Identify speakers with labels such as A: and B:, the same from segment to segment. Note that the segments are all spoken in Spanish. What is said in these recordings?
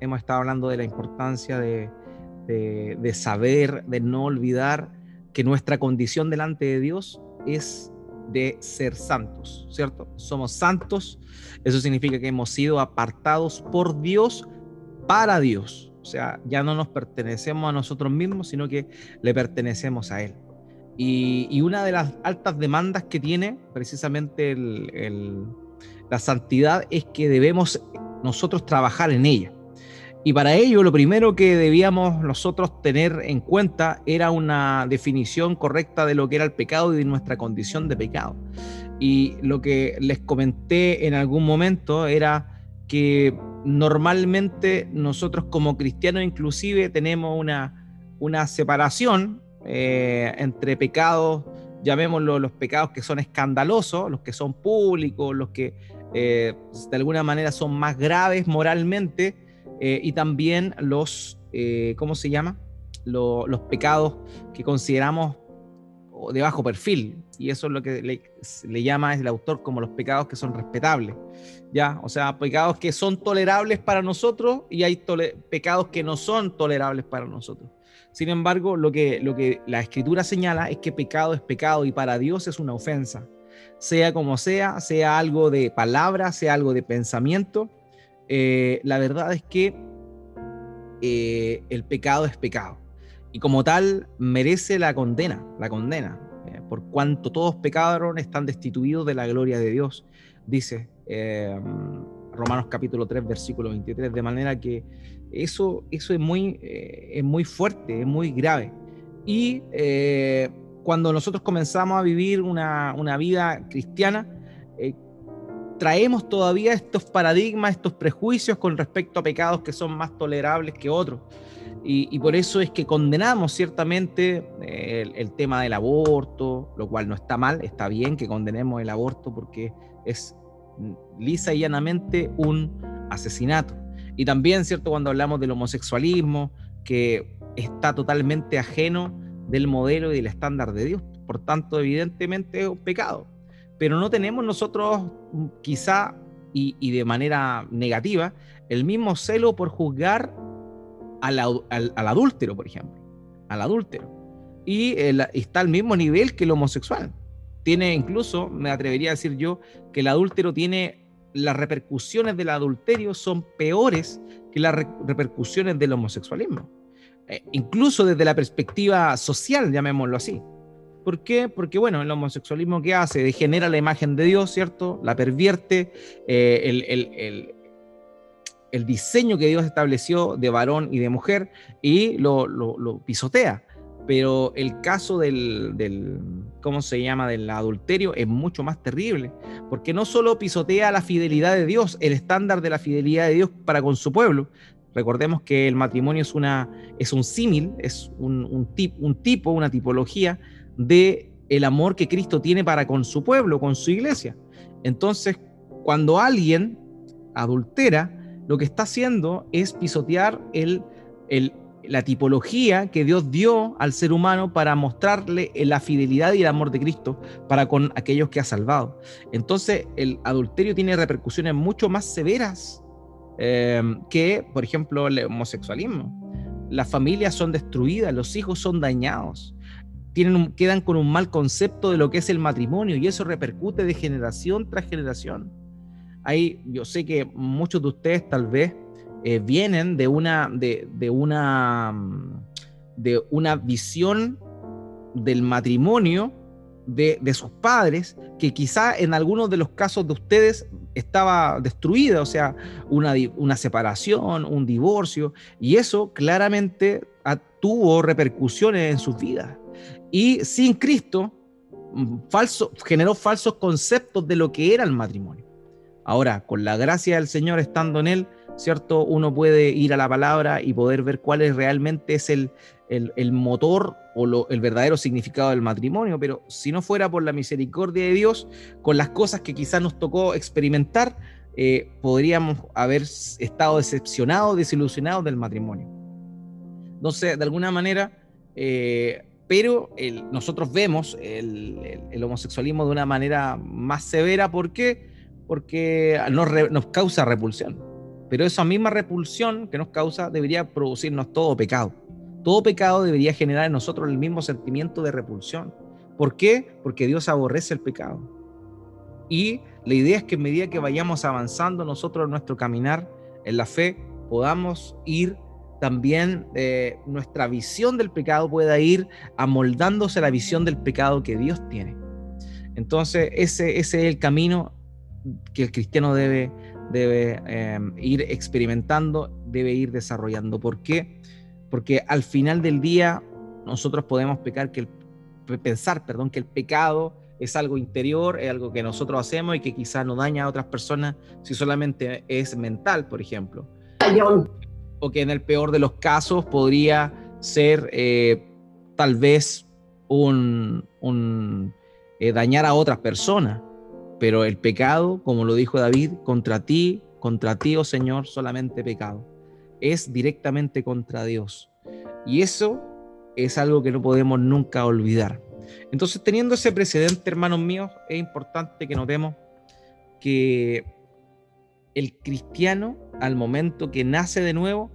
A: hemos estado hablando de la importancia de, saber, de no olvidar que nuestra condición delante de Dios es de ser santos, ¿cierto? Somos santos, eso significa que hemos sido apartados por Dios para Dios. O sea, ya no nos pertenecemos a nosotros mismos, sino que le pertenecemos a Él. Y, una de las altas demandas que tiene precisamente la santidad es que debemos nosotros trabajar en ella. Y para ello lo primero que debíamos nosotros tener en cuenta era una definición correcta de lo que era el pecado y de nuestra condición de pecado. Y lo que les comenté en algún momento era que normalmente nosotros como cristianos inclusive tenemos una, una separación eh, entre pecados, llamémoslo los pecados que son escandalosos, los que son públicos, los que eh, de alguna manera son más graves moralmente, eh, y también los, ¿cómo se llama? los pecados que consideramos de bajo perfil, y eso es lo que le, llama el autor como los pecados que son respetables, ¿ya? O sea, pecados que son tolerables para nosotros y hay pecados que no son tolerables para nosotros. Sin embargo, lo que, lo que la escritura señala es que pecado es pecado y para Dios es una ofensa. Sea como sea, sea algo de palabra, sea algo de pensamiento, eh, la verdad es que eh, el pecado es pecado. Y como tal, merece la condena, la condena. Eh, por cuanto todos pecaron, están destituidos de la gloria de Dios, dice Romanos capítulo 3, versículo 23. De manera que eso, eso es, muy, es muy fuerte, es muy grave. Y cuando nosotros comenzamos a vivir una, una vida cristiana, eh, traemos todavía estos paradigmas, estos prejuicios con respecto a pecados que son más tolerables que otros. Y, por eso es que condenamos ciertamente el, el, tema del aborto, lo cual no está mal, está bien que condenemos el aborto porque es lisa y llanamente un asesinato. Y también, ¿cierto? Cuando hablamos del homosexualismo, que está totalmente ajeno del modelo y del estándar de Dios. Por tanto, evidentemente es un pecado. Pero no tenemos nosotros, quizá, y, de manera negativa, el mismo celo por juzgar al, adúltero, por ejemplo. Al adúltero. Y está al mismo nivel que el homosexual. Tiene incluso, me atrevería a decir yo, que el adúltero tiene las repercusiones del adulterio son peores que las repercusiones del homosexualismo. Eh, incluso desde la perspectiva social, llamémoslo así. ¿Por qué? Porque, bueno, el homosexualismo que hace degenera la imagen de Dios, ¿cierto? La pervierte, eh, el, el, diseño que Dios estableció de varón y de mujer y lo, lo pisotea pero el caso del, ¿cómo se llama?, del adulterio es mucho más terrible, porque no solo pisotea la fidelidad de Dios, el estándar de la fidelidad de Dios para con su pueblo. Recordemos que el matrimonio es, una, es un símil, es un, un, tipo, una tipología de el amor que Cristo tiene para con su pueblo, con su iglesia. Entonces, cuando alguien adultera, lo que está haciendo es pisotear el, el, la tipología que Dios dio al ser humano para mostrarle la fidelidad y el amor de Cristo para con aquellos que ha salvado. Entonces, el adulterio tiene repercusiones mucho más severas eh, que, por ejemplo, el homosexualismo. Las familias son destruidas, los hijos son dañados, tienen quedan con un mal concepto de lo que es el matrimonio y eso repercute de generación tras generación. Ahí yo sé que muchos de ustedes tal vez eh, vienen de una, de, una, de una visión del matrimonio de, sus padres, que quizá en algunos de los casos de ustedes estaba destruida, o sea, una, una separación, un divorcio, y eso claramente tuvo repercusiones en sus vidas. Y sin Cristo, mm, falso, generó falsos conceptos de lo que era el matrimonio. Ahora, con la gracia del Señor estando en él, ¿cierto? Uno puede ir a la palabra y poder ver cuál es realmente es el, el, motor o el verdadero significado del matrimonio, pero si no fuera por la misericordia de Dios, con las cosas que quizás nos tocó experimentar, eh, podríamos haber estado decepcionados, desilusionados del matrimonio. Sé, de alguna manera, eh, pero nosotros vemos el, homosexualismo de una manera más severa, ¿por qué? Porque nos causa repulsión Pero esa misma repulsión que nos causa debería producirnos todo pecado. Todo pecado debería generar en nosotros el mismo sentimiento de repulsión. ¿Por qué? Porque Dios aborrece el pecado. Y la idea es que en medida que vayamos avanzando nosotros en nuestro caminar en la fe, podamos ir también, eh, nuestra visión del pecado pueda ir amoldándose a la visión del pecado que Dios tiene. Entonces, ese, es el camino que el cristiano debe, debe em, ir experimentando, debe ir desarrollando. ¿Por qué? Porque al final del día nosotros podemos pecar que el, pensar perdón, que el pecado es algo interior, es algo que nosotros hacemos y que quizás no daña a otras personas si solamente es mental, por ejemplo. O que en el peor de los casos podría ser eh, tal vez un, eh, dañar a otras personas. Pero el pecado, como lo dijo David, contra ti, contra ti, oh Señor, solamente pecado. Es directamente contra Dios. Y eso es algo que no podemos nunca olvidar. Entonces, teniendo ese precedente, hermanos míos, es importante que notemos que el cristiano, al momento que nace de nuevo,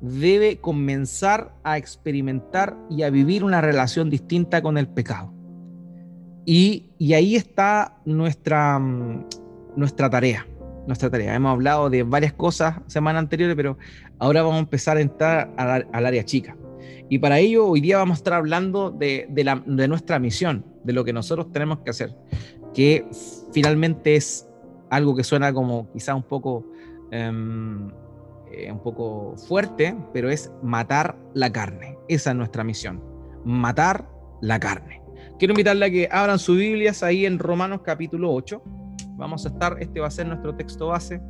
A: debe comenzar a experimentar y a vivir una relación distinta con el pecado. Y, ahí está nuestra, mm, nuestra tarea. Nuestra tarea. Hemos hablado de varias cosas semanas anteriores, pero ahora vamos a empezar a entrar al, área chica. Y para ello, hoy día vamos a estar hablando de, de, nuestra misión, de lo que nosotros tenemos que hacer, que finalmente es algo que suena como quizá un poco, em, eh, un poco fuerte, pero es matar la carne. Esa es nuestra misión, matar la carne. Quiero invitarle a que abran sus Biblias ahí en Romanos capítulo 8. Vamos a estar, este va a ser nuestro texto base.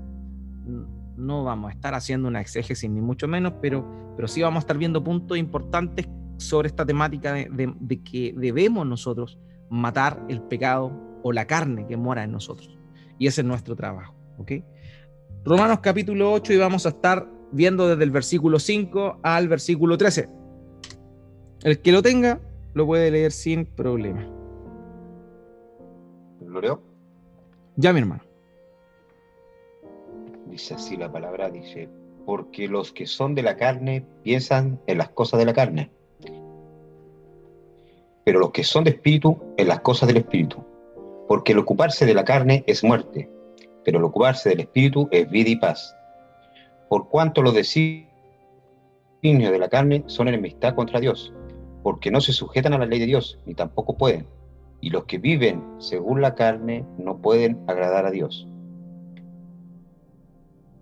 A: No vamos a estar haciendo una exégesis ni mucho menos, pero, pero sí vamos a estar viendo puntos importantes sobre esta temática de, que debemos nosotros matar el pecado o la carne que mora en nosotros. Y ese es nuestro trabajo. ¿ok? Romanos capítulo 8 y vamos a estar viendo desde el versículo 5 al versículo 13. El que lo tenga, lo puede leer sin problema.
B: ¿Lo leo?
A: Ya, mi hermano.
B: Dice así la palabra, dice, porque los que son de la carne piensan en las cosas de la carne, pero los que son de espíritu en las cosas del espíritu. Porque el ocuparse de la carne es muerte, pero el ocuparse del espíritu es vida y paz. Por cuanto los designios de la carne son enemistad contra Dios, porque no se sujetan a la ley de Dios, ni tampoco pueden. Y los que viven según la carne no pueden agradar a Dios.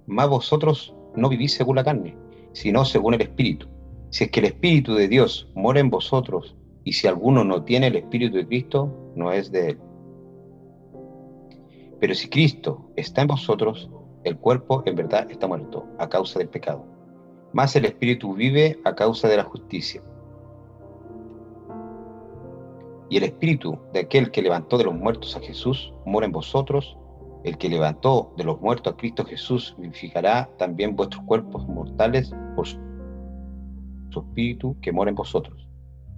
B: Mas vosotros no vivís según la carne, sino según el Espíritu. Si es que el Espíritu de Dios mora en vosotros, y si alguno no tiene el Espíritu de Cristo, no es de él. Pero si Cristo está en vosotros, el cuerpo en verdad está muerto a causa del pecado, mas el Espíritu vive a causa de la justicia y el espíritu de aquel que levantó de los muertos a Jesús mora en vosotros. El que levantó de los muertos a Cristo Jesús vivificará también vuestros cuerpos mortales por su espíritu que mora en vosotros.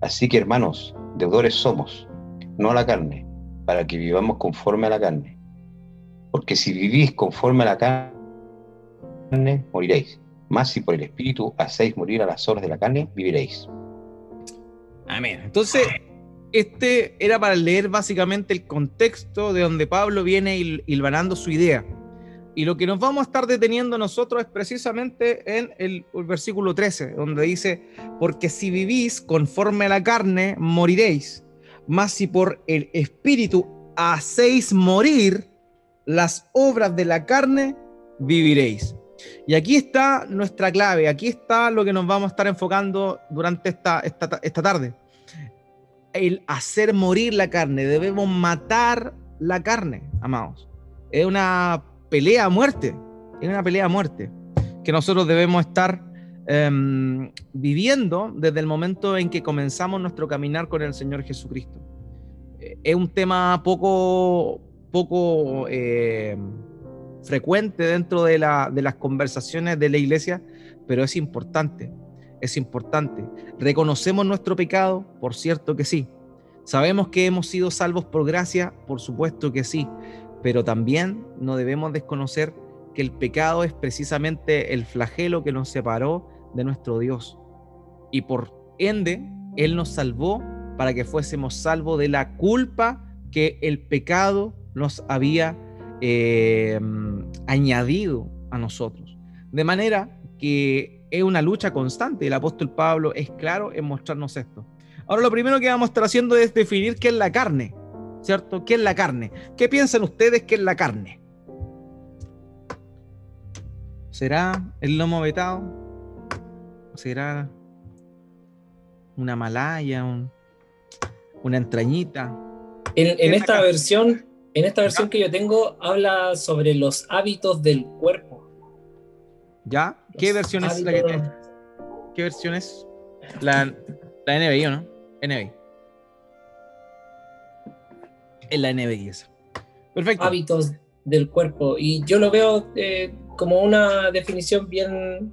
B: Así que hermanos, deudores somos, no a la carne, para que vivamos conforme a la carne. Porque si vivís conforme a la carne, moriréis. Más si por el espíritu hacéis morir a las obras de la carne, viviréis.
A: Amén. Entonces, este era para leer básicamente el contexto de donde Pablo viene hilvanando su idea. Y lo que nos vamos a estar deteniendo nosotros es precisamente en el, versículo 13, donde dice, porque si vivís conforme a la carne, moriréis, mas si por el Espíritu hacéis morir las obras de la carne, viviréis. Y aquí está nuestra clave, aquí está lo que nos vamos a estar enfocando durante esta, esta, esta tarde el hacer morir la carne, debemos matar la carne, amados. Es una pelea a muerte, es una pelea a muerte que nosotros debemos estar em, viviendo desde el momento en que comenzamos nuestro caminar con el Señor Jesucristo. Eh, es un tema poco, poco em, frecuente dentro de, de las conversaciones de la iglesia, pero es importante es importante. ¿Reconocemos nuestro pecado? Por cierto que sí. ¿Sabemos que hemos sido salvos por gracia? Por supuesto que sí. Pero también no debemos desconocer que el pecado es precisamente el flagelo que nos separó de nuestro Dios. Y por ende, Él nos salvó para que fuésemos salvos de la culpa que el pecado nos había eh, añadido a nosotros. De manera que es una lucha constante. El apóstol Pablo es claro en mostrarnos esto. Ahora lo primero que vamos a estar haciendo es definir qué es la carne, ¿cierto? ¿Qué es la carne? ¿Qué piensan ustedes que es la carne? ¿Será el lomo vetado? ¿Será una malaya, una entrañita?
C: En, esta versión, en esta versión que yo tengo, habla sobre los hábitos del cuerpo.
A: ¿Ya? ¿Qué versión es la que ¿Qué versión es? La, la NBI, ¿o no? NBI. Es la NBI esa.
C: Perfecto. Hábitos del cuerpo. Y yo lo veo eh, como una definición bien,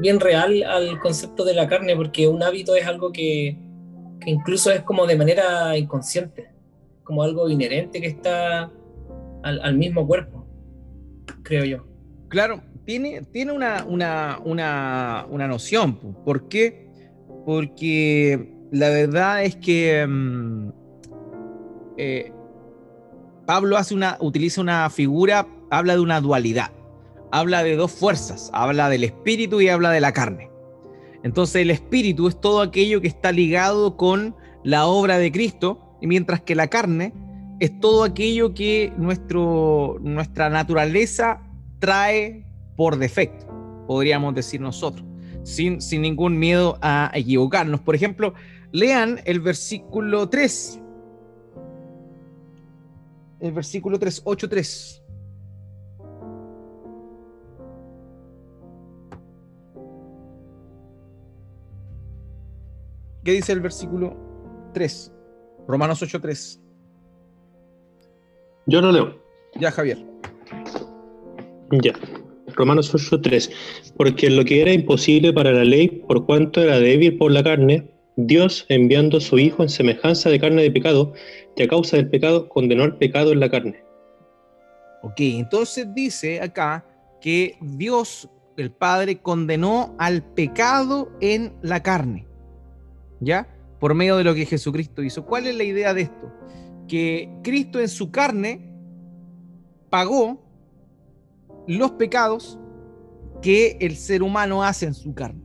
C: bien real al concepto de la carne, porque un hábito es algo que, que incluso es como de manera inconsciente como algo inherente que está al, mismo cuerpo, creo yo.
A: Claro, tiene, tiene una, una, una, noción. ¿Por qué? Porque la verdad es que mm, eh, Pablo hace una, utiliza una figura, habla de una dualidad, habla de dos fuerzas, habla del espíritu y habla de la carne. Entonces el espíritu es todo aquello que está ligado con la obra de Cristo mientras que la carne es todo aquello que nuestro, nuestra naturaleza trae por defecto, podríamos decir nosotros, sin, sin ningún miedo a equivocarnos. Por ejemplo, lean el versículo 3. El versículo 3, 8, 3. ¿Qué dice el versículo 3? Romanos 8.3.
D: Yo lo leo.
A: Ya, Javier.
D: Ya. Romanos 8.3. Porque lo que era imposible para la ley, por cuanto era débil por la carne, Dios, enviando a su Hijo en semejanza de carne de pecado, que a causa del pecado condenó al pecado en la carne.
A: Ok, entonces dice acá que Dios, el Padre, condenó al pecado en la carne. ¿Ya? por medio de lo que Jesucristo hizo. ¿Cuál es la idea de esto? Que Cristo en su carne pagó los pecados que el ser humano hace en su carne.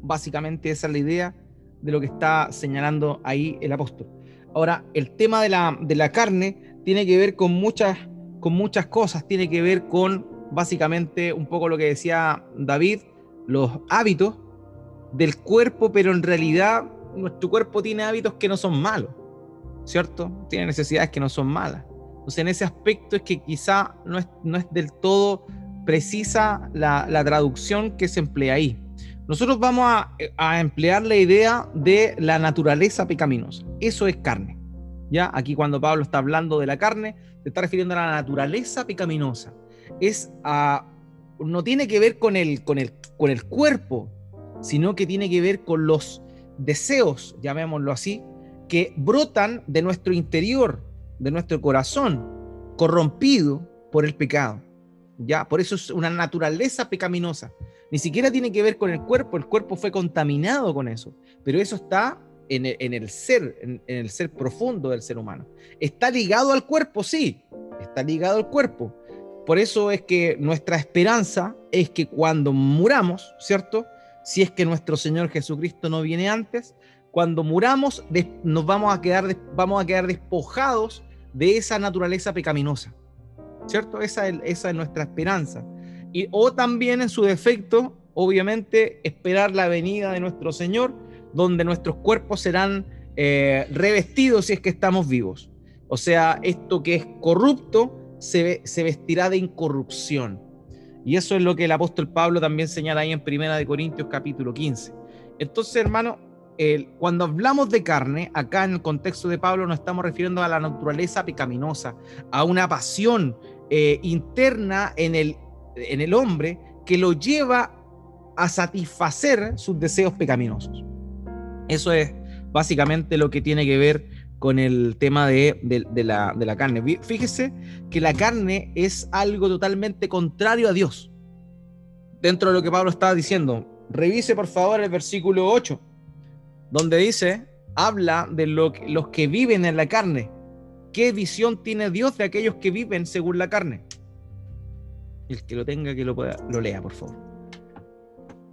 A: Básicamente esa es la idea de lo que está señalando ahí el apóstol. Ahora, el tema de la, de la carne tiene que ver con muchas, con muchas cosas, tiene que ver con básicamente un poco lo que decía David, los hábitos del cuerpo, pero en realidad nuestro cuerpo tiene hábitos que no son malos, ¿cierto? Tiene necesidades que no son malas. Entonces, en ese aspecto es que quizá no es, no es del todo precisa la, traducción que se emplea ahí. Nosotros vamos a, a, emplear la idea de la naturaleza pecaminosa. Eso es carne. ¿ya? Aquí cuando Pablo está hablando de la carne, se está refiriendo a la naturaleza pecaminosa. Es a, no tiene que ver con el, con, el, con el cuerpo, sino que tiene que ver con los deseos, llamémoslo así, que brotan de nuestro interior, de nuestro corazón, corrompido por el pecado. Ya, por eso es una naturaleza pecaminosa. Ni siquiera tiene que ver con el cuerpo, el cuerpo fue contaminado con eso, pero eso está en el, ser, en, el ser profundo del ser humano. ¿Está ligado al cuerpo? Sí, está ligado al cuerpo. Por eso es que nuestra esperanza es que cuando muramos, ¿cierto? si es que nuestro Señor Jesucristo no viene antes, cuando muramos nos vamos a quedar, vamos a quedar despojados de esa naturaleza pecaminosa. ¿Cierto? Esa es, nuestra esperanza. Y, o también en su defecto, obviamente, esperar la venida de nuestro Señor, donde nuestros cuerpos serán eh, revestidos si es que estamos vivos. O sea, esto que es corrupto se, se vestirá de incorrupción. Y eso es lo que el apóstol Pablo también señala ahí en Primera de Corintios capítulo 15. Entonces, hermano, cuando hablamos de carne, acá en el contexto de Pablo nos estamos refiriendo a la naturaleza pecaminosa, a una pasión eh, interna en el, en el hombre que lo lleva a satisfacer sus deseos pecaminosos. Eso es básicamente lo que tiene que ver con el tema de, de, la, de la carne. Fíjese que la carne es algo totalmente contrario a Dios. Dentro de lo que Pablo estaba diciendo, revise por favor el versículo 8, donde dice, habla de lo, los que viven en la carne. ¿Qué visión tiene Dios de aquellos que viven según la carne? El que lo tenga, que lo, pueda, lo lea, por favor.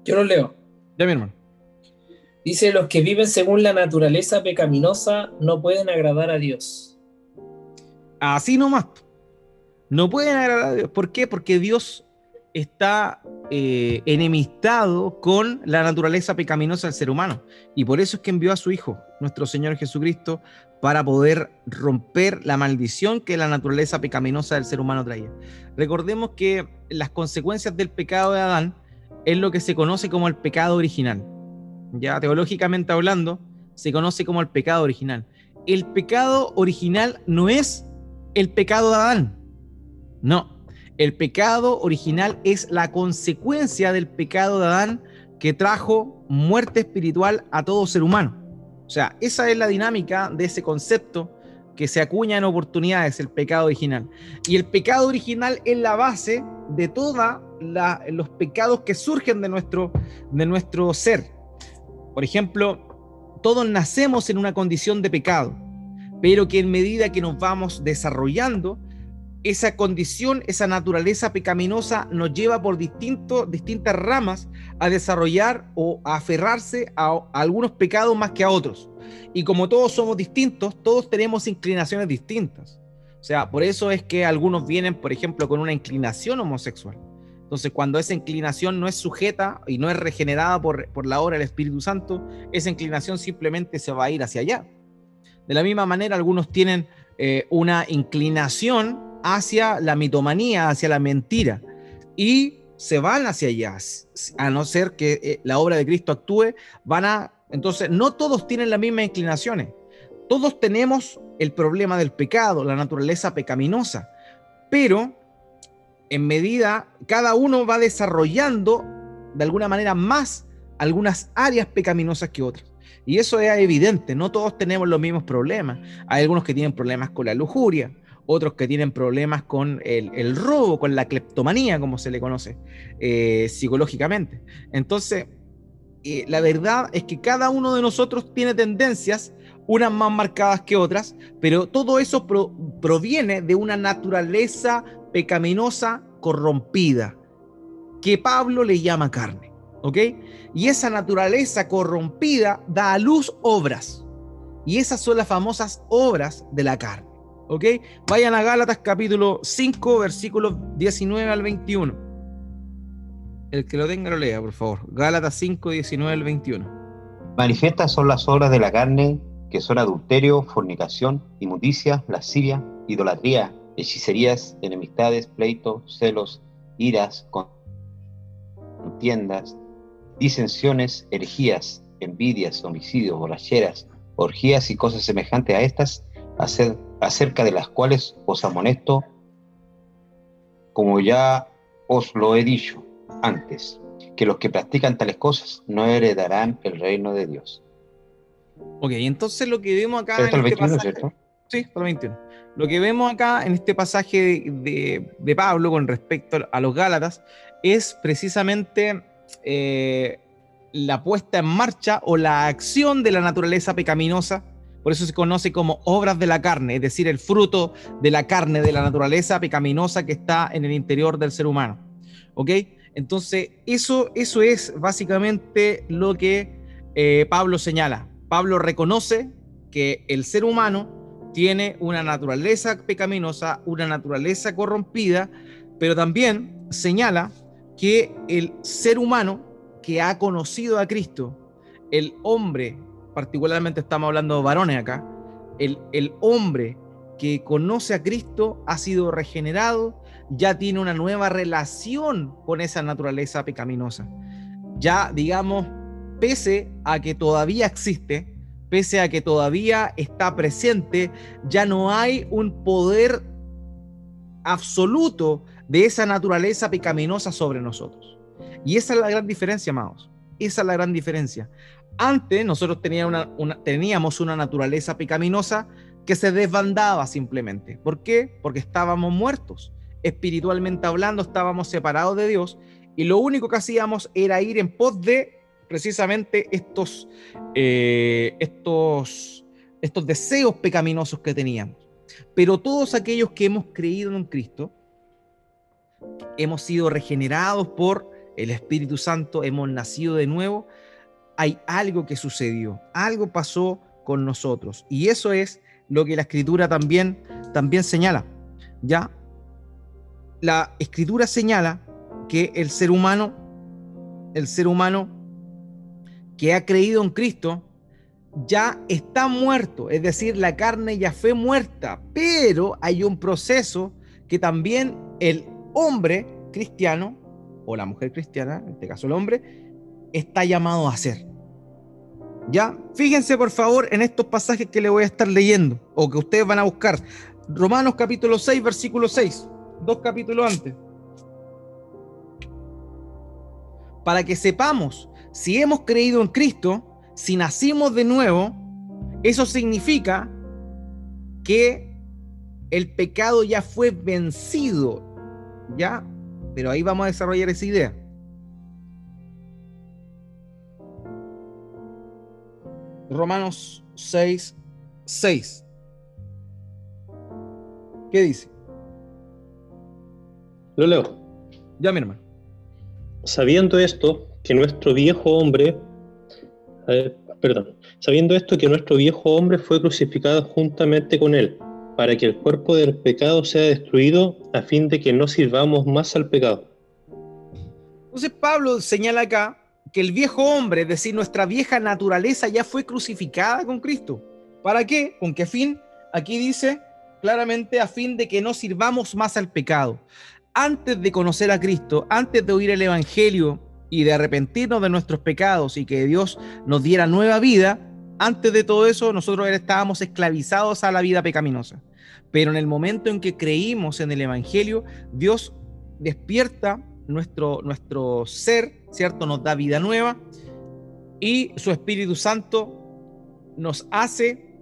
C: Yo lo leo.
A: Ya, mi hermano.
C: Dice, los que viven según la naturaleza pecaminosa no pueden agradar a Dios.
A: Así nomás. No pueden agradar a Dios. ¿Por qué? Porque Dios está eh, enemistado con la naturaleza pecaminosa del ser humano. Y por eso es que envió a su Hijo, nuestro Señor Jesucristo, para poder romper la maldición que la naturaleza pecaminosa del ser humano traía. Recordemos que las consecuencias del pecado de Adán es lo que se conoce como el pecado original. Ya teológicamente hablando, se conoce como el pecado original. El pecado original no es el pecado de Adán. No, el pecado original es la consecuencia del pecado de Adán que trajo muerte espiritual a todo ser humano. O sea, esa es la dinámica de ese concepto que se acuña en oportunidades, el pecado original. Y el pecado original es la base de todos los pecados que surgen de nuestro, de nuestro ser. Por ejemplo, todos nacemos en una condición de pecado, pero que en medida que nos vamos desarrollando, esa condición, esa naturaleza pecaminosa nos lleva por distintas ramas a desarrollar o a aferrarse a, a, algunos pecados más que a otros. Y como todos somos distintos, todos tenemos inclinaciones distintas. O sea, por eso es que algunos vienen, por ejemplo, con una inclinación homosexual. Entonces, cuando esa inclinación no es sujeta y no es regenerada por, por la obra del Espíritu Santo, esa inclinación simplemente se va a ir hacia allá. De la misma manera, algunos tienen eh, una inclinación hacia la mitomanía, hacia la mentira. Y se van hacia allá, a no ser que eh, la obra de Cristo actúe, van a... Entonces, no todos tienen las mismas inclinaciones. Todos tenemos el problema del pecado, la naturaleza pecaminosa, pero en medida, cada uno va desarrollando de alguna manera más algunas áreas pecaminosas que otras. Y eso es evidente, no todos tenemos los mismos problemas. Hay algunos que tienen problemas con la lujuria, otros que tienen problemas con el, robo, con la cleptomanía, como se le conoce eh, psicológicamente. Entonces, eh, la verdad es que cada uno de nosotros tiene tendencias, unas más marcadas que otras, pero todo eso proviene de una naturaleza pecaminosa corrompida, que Pablo le llama carne. ¿Ok? Y esa naturaleza corrompida da a luz obras. Y esas son las famosas obras de la carne. ¿Ok? Vayan a Gálatas capítulo 5, versículos 19 al 21. El que lo tenga lo lea, por favor. Gálatas 5, 19 al 21.
B: Manifiestas son las obras de la carne, que son adulterio, fornicación, inmundicia, lascivia, idolatría, hechicerías, enemistades, pleitos, celos, iras, contiendas, disensiones, herejías, envidias, homicidios, borracheras, orgías y cosas semejantes a estas, acerca de las cuales os amonesto, como ya os lo he dicho antes, que los que practican tales cosas no heredarán el reino de Dios.
A: Ok, entonces lo que vemos acá... en este pasaje, Sí, hasta el 21. Lo que vemos acá en este pasaje de, Pablo con respecto a los Gálatas es precisamente eh, la puesta en marcha o la acción de la naturaleza pecaminosa por eso se conoce como obras de la carne, es decir, el fruto de la carne, de la naturaleza pecaminosa que está en el interior del ser humano. ¿Ok? Entonces, eso, eso es básicamente lo que eh, Pablo señala. Pablo reconoce que el ser humano tiene una naturaleza pecaminosa, una naturaleza corrompida, pero también señala que el ser humano que ha conocido a Cristo, el hombre particularmente estamos hablando de varones acá, el, hombre que conoce a Cristo ha sido regenerado, ya tiene una nueva relación con esa naturaleza pecaminosa. Ya, digamos, pese a que todavía existe, pese a que todavía está presente, ya no hay un poder absoluto de esa naturaleza pecaminosa sobre nosotros. Y esa es la gran diferencia, amados. Esa es la gran diferencia. Antes nosotros teníamos una naturaleza pecaminosa que se desbandaba simplemente. ¿Por qué? Porque estábamos muertos. Espiritualmente hablando, estábamos separados de Dios y lo único que hacíamos era ir en pos de precisamente estos, eh, estos, estos deseos pecaminosos que teníamos. Pero todos aquellos que hemos creído en Cristo, hemos sido regenerados por el Espíritu Santo, hemos nacido de nuevo, hay algo que sucedió, algo pasó con nosotros. Y eso es lo que la escritura también, también señala. ¿Ya? La escritura señala que el ser humano, el ser humano que ha creído en Cristo, ya está muerto, es decir, la carne ya fue muerta, pero hay un proceso que también el hombre cristiano, o la mujer cristiana, en este caso el hombre, está llamado a hacer. ¿Ya? Fíjense por favor en estos pasajes que le voy a estar leyendo o que ustedes van a buscar. Romanos capítulo 6, versículo 6, dos capítulos antes. Para que sepamos si hemos creído en Cristo, si nacimos de nuevo, eso significa que el pecado ya fue vencido. ¿Ya? Pero ahí vamos a desarrollar esa idea. Romanos 6, 6. ¿Qué dice?
D: Lo leo.
A: Ya, mi hermano.
D: Sabiendo esto, que nuestro viejo hombre, perdón, sabiendo esto que nuestro viejo hombre fue crucificado juntamente con él, para que el cuerpo del pecado sea destruido, a fin de que no sirvamos más al pecado.
A: Entonces Pablo señala acá que el viejo hombre, es decir, nuestra vieja naturaleza ya fue crucificada con Cristo. ¿Para qué? ¿Con qué fin? Aquí dice claramente a fin de que no sirvamos más al pecado. Antes de conocer a Cristo, antes de oír el Evangelio y de arrepentirnos de nuestros pecados y que Dios nos diera nueva vida, antes de todo eso nosotros estábamos esclavizados a la vida pecaminosa. Pero en el momento en que creímos en el Evangelio, Dios despierta nuestro, nuestro ser, ¿cierto? Nos da vida nueva y su Espíritu Santo nos hace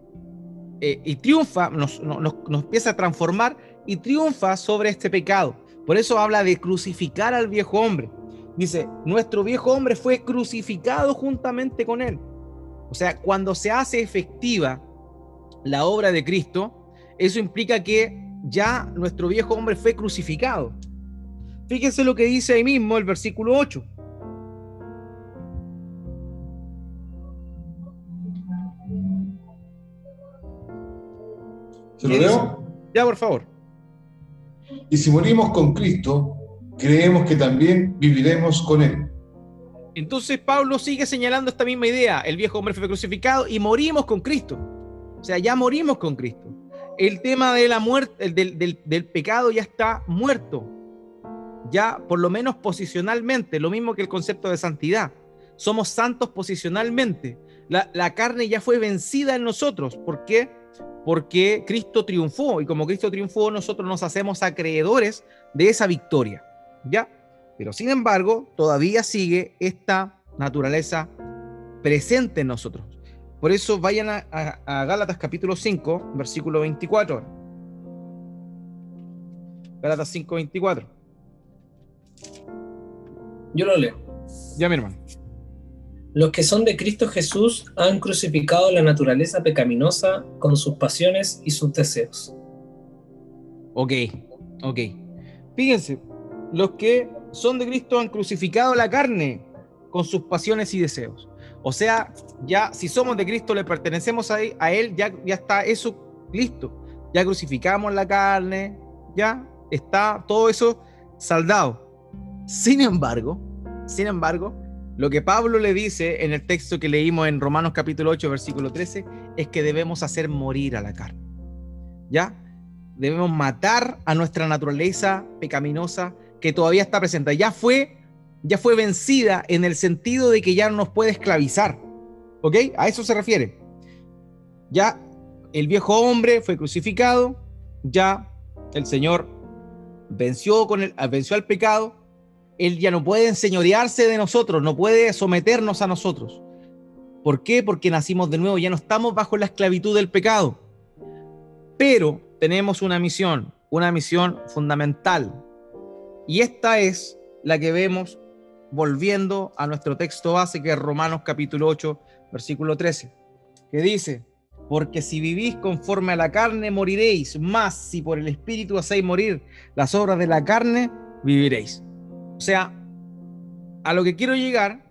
A: eh, y triunfa, nos, nos, nos empieza a transformar y triunfa sobre este pecado. Por eso habla de crucificar al viejo hombre. Dice, nuestro viejo hombre fue crucificado juntamente con él. O sea, cuando se hace efectiva la obra de Cristo, eso implica que ya nuestro viejo hombre fue crucificado. Fíjense lo que dice ahí mismo el versículo 8.
E: ¿Se lo leo?
A: Ya, por favor.
E: Y si morimos con Cristo, creemos que también viviremos con Él.
A: Entonces Pablo sigue señalando esta misma idea. El viejo hombre fue crucificado y morimos con Cristo. O sea, ya morimos con Cristo. El tema de la muerte, del, pecado ya está muerto ya por lo menos posicionalmente, lo mismo que el concepto de santidad. Somos santos posicionalmente. La, carne ya fue vencida en nosotros. ¿Por qué? Porque Cristo triunfó y como Cristo triunfó, nosotros nos hacemos acreedores de esa victoria. ¿Ya? Pero sin embargo, todavía sigue esta naturaleza presente en nosotros. Por eso vayan a, a Gálatas capítulo 5, versículo 24. Gálatas 5, 24.
C: Yo lo leo.
A: Ya, mi hermano.
C: Los que son de Cristo Jesús han crucificado la naturaleza pecaminosa con sus pasiones y sus deseos.
A: Ok, ok. Fíjense, los que son de Cristo han crucificado la carne con sus pasiones y deseos. O sea, ya si somos de Cristo, le pertenecemos a Él, ya, ya está eso listo. Ya crucificamos la carne, ya está todo eso saldado. Sin embargo, sin embargo, lo que Pablo le dice en el texto que leímos en Romanos capítulo 8, versículo 13, es que debemos hacer morir a la carne. ¿Ya? Debemos matar a nuestra naturaleza pecaminosa que todavía está presente. Ya fue, ya fue vencida en el sentido de que ya no nos puede esclavizar. ¿Ok? A eso se refiere. Ya el viejo hombre fue crucificado, ya el Señor venció, con el, venció al pecado, Él ya no puede enseñorearse de nosotros, no puede someternos a nosotros. ¿Por qué? Porque nacimos de nuevo, ya no estamos bajo la esclavitud del pecado. Pero tenemos una misión, una misión fundamental. Y esta es la que vemos volviendo a nuestro texto base, que es Romanos capítulo 8, versículo 13, que dice, porque si vivís conforme a la carne, moriréis, más si por el Espíritu hacéis morir las obras de la carne, viviréis. O sea, a lo que quiero llegar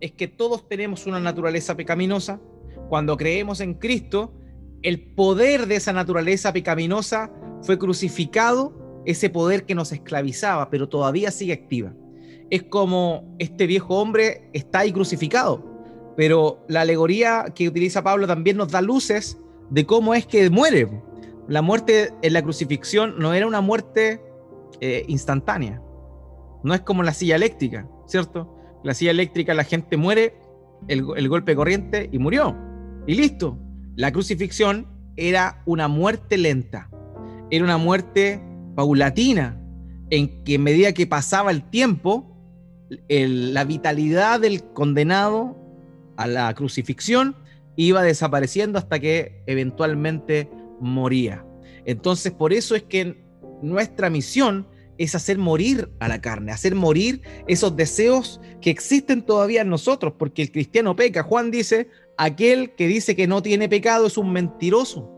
A: es que todos tenemos una naturaleza pecaminosa. Cuando creemos en Cristo, el poder de esa naturaleza pecaminosa fue crucificado, ese poder que nos esclavizaba, pero todavía sigue activa. Es como este viejo hombre está ahí crucificado, pero la alegoría que utiliza Pablo también nos da luces de cómo es que muere. La muerte en la crucifixión no era una muerte eh, instantánea, no es como la silla eléctrica, ¿cierto? La silla eléctrica la gente muere, el, el golpe corriente y murió, y listo. La crucifixión era una muerte lenta, era una muerte paulatina, en que a medida que pasaba el tiempo, la vitalidad del condenado a la crucifixión iba desapareciendo hasta que eventualmente moría. Entonces, por eso es que nuestra misión es hacer morir a la carne, hacer morir esos deseos que existen todavía en nosotros, porque el cristiano peca. Juan dice, aquel que dice que no tiene pecado es un mentiroso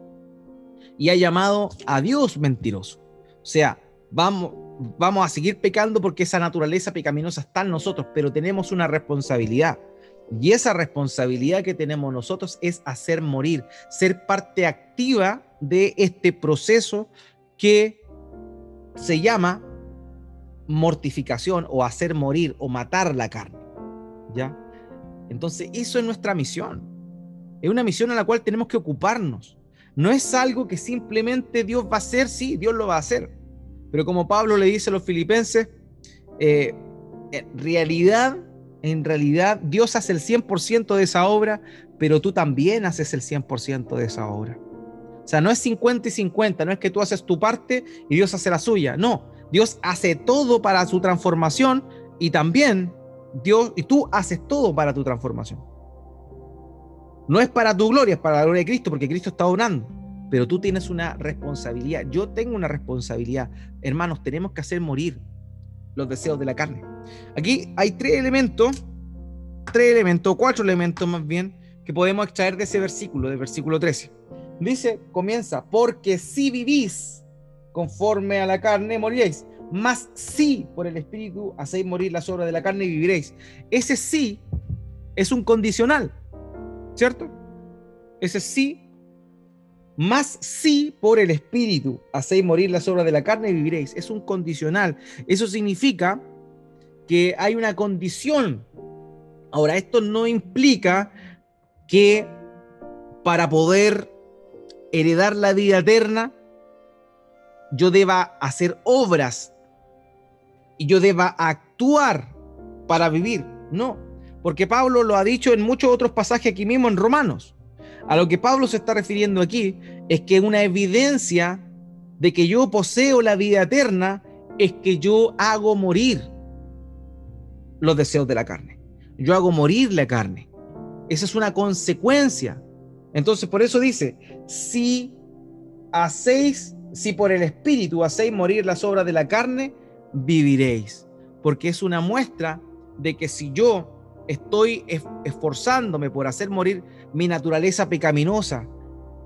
A: y ha llamado a Dios mentiroso. O sea, vamos, vamos a seguir pecando porque esa naturaleza pecaminosa está en nosotros, pero tenemos una responsabilidad. Y esa responsabilidad que tenemos nosotros es hacer morir, ser parte activa de este proceso que se llama mortificación o hacer morir o matar la carne. ¿Ya? Entonces, eso es nuestra misión. Es una misión a la cual tenemos que ocuparnos. No es algo que simplemente Dios va a hacer, sí, Dios lo va a hacer. Pero como Pablo le dice a los filipenses, eh, en realidad en realidad Dios hace el 100% de esa obra, pero tú también haces el 100% de esa obra. O sea, no es 50 y 50, no es que tú haces tu parte y Dios hace la suya. No, Dios hace todo para su transformación y también Dios y tú haces todo para tu transformación. No es para tu gloria, es para la gloria de Cristo, porque Cristo está orando. Pero tú tienes una responsabilidad. Yo tengo una responsabilidad. Hermanos, tenemos que hacer morir los deseos de la carne. Aquí hay tres elementos, tres elementos, cuatro elementos más bien, que podemos extraer de ese versículo, del versículo 13. Dice, comienza, porque si vivís conforme a la carne, moriréis. Más si por el Espíritu hacéis morir las obras de la carne y viviréis. Ese sí es un condicional, ¿cierto? Ese sí más si por el Espíritu hacéis morir las obras de la carne y viviréis. Es un condicional. Eso significa que hay una condición. Ahora, esto no implica que para poder heredar la vida eterna, yo deba hacer obras y yo deba actuar para vivir. No, porque Pablo lo ha dicho en muchos otros pasajes aquí mismo en Romanos. A lo que Pablo se está refiriendo aquí es que una evidencia de que yo poseo la vida eterna es que yo hago morir los deseos de la carne. Yo hago morir la carne. Esa es una consecuencia. Entonces, por eso dice, si hacéis, si por el Espíritu hacéis morir las obras de la carne, viviréis. Porque es una muestra de que si yo estoy esforzándome por hacer morir mi naturaleza pecaminosa,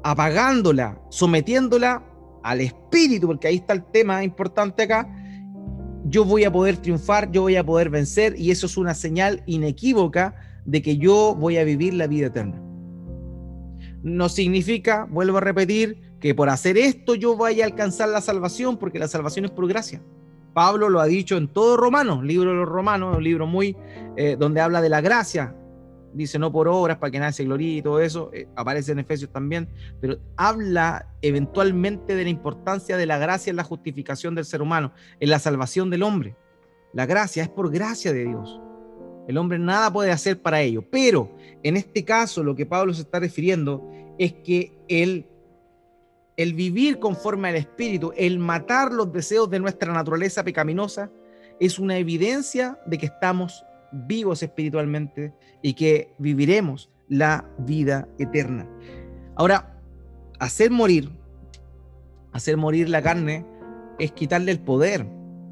A: apagándola, sometiéndola al espíritu, porque ahí está el tema importante acá, yo voy a poder triunfar, yo voy a poder vencer y eso es una señal inequívoca de que yo voy a vivir la vida eterna. No significa, vuelvo a repetir, que por hacer esto yo vaya a alcanzar la salvación, porque la salvación es por gracia. Pablo lo ha dicho en todo Romanos, libro de los Romanos, un libro muy eh, donde habla de la gracia. Dice no por obras para que nadie se y todo eso, eh, aparece en Efesios también, pero habla eventualmente de la importancia de la gracia en la justificación del ser humano, en la salvación del hombre. La gracia es por gracia de Dios. El hombre nada puede hacer para ello, pero en este caso lo que Pablo se está refiriendo es que él el vivir conforme al Espíritu, el matar los deseos de nuestra naturaleza pecaminosa, es una evidencia de que estamos vivos espiritualmente y que viviremos la vida eterna. Ahora, hacer morir, hacer morir la carne es quitarle el poder,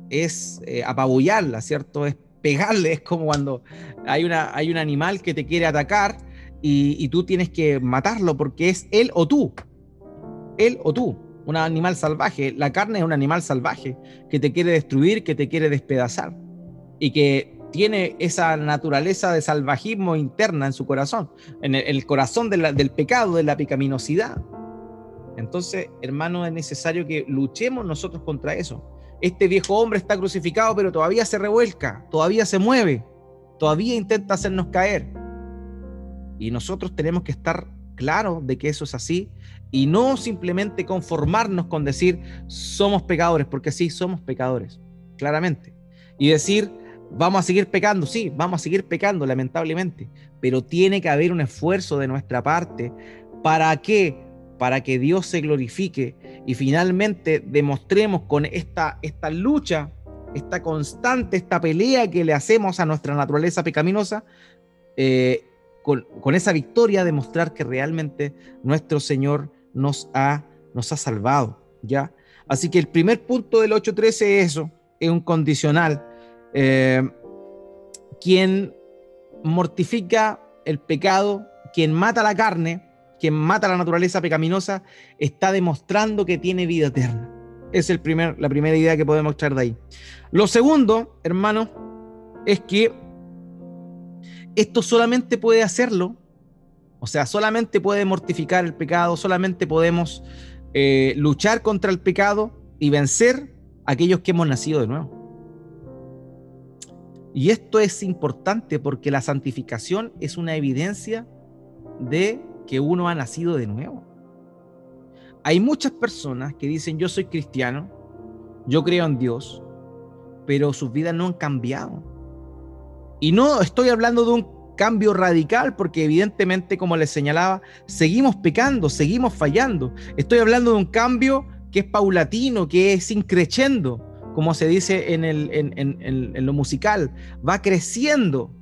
A: es eh, apabullarla, ¿cierto? Es pegarle, es como cuando hay, una, hay un animal que te quiere atacar y, y tú tienes que matarlo porque es él o tú, él o tú, un animal salvaje. La carne es un animal salvaje que te quiere destruir, que te quiere despedazar y que tiene esa naturaleza de salvajismo interna en su corazón, en el, corazón del pecado, de la pecaminosidad. Entonces, hermano, es necesario que luchemos nosotros contra eso. Este viejo hombre está crucificado, pero todavía se revuelca, todavía se mueve, todavía intenta hacernos caer. Y nosotros tenemos que estar claros de que eso es así y no simplemente conformarnos con decir somos pecadores, porque sí, somos pecadores, claramente. Y decir, Vamos a seguir pecando, sí, vamos a seguir pecando, lamentablemente, pero tiene que haber un esfuerzo de nuestra parte. ¿Para qué? Para que Dios se glorifique y finalmente demostremos con esta, esta lucha, esta constante, esta pelea que le hacemos a nuestra naturaleza pecaminosa, eh, con, esa victoria demostrar que realmente nuestro Señor nos ha, nos ha salvado, ¿ya? Así que el primer punto del 8.13 es eso, es un condicional eh, quien mortifica el pecado, quien mata la carne, quien mata la naturaleza pecaminosa, está demostrando que tiene vida eterna. Es el primer, la primera idea que podemos extraer de ahí. Lo segundo, hermano, es que esto solamente puede hacerlo, o sea, solamente puede mortificar el pecado, solamente podemos eh, luchar contra el pecado y vencer a aquellos que hemos nacido de nuevo. Y esto es importante porque la santificación es una evidencia de que uno ha nacido de nuevo. Hay muchas personas que dicen yo soy cristiano, yo creo en Dios, pero sus vidas no han cambiado. Y no estoy hablando de un cambio radical, porque evidentemente, como les señalaba, seguimos pecando, seguimos fallando. Estoy hablando de un cambio que es paulatino, que es increchendo, como se dice en, en, lo musical, va creciendo.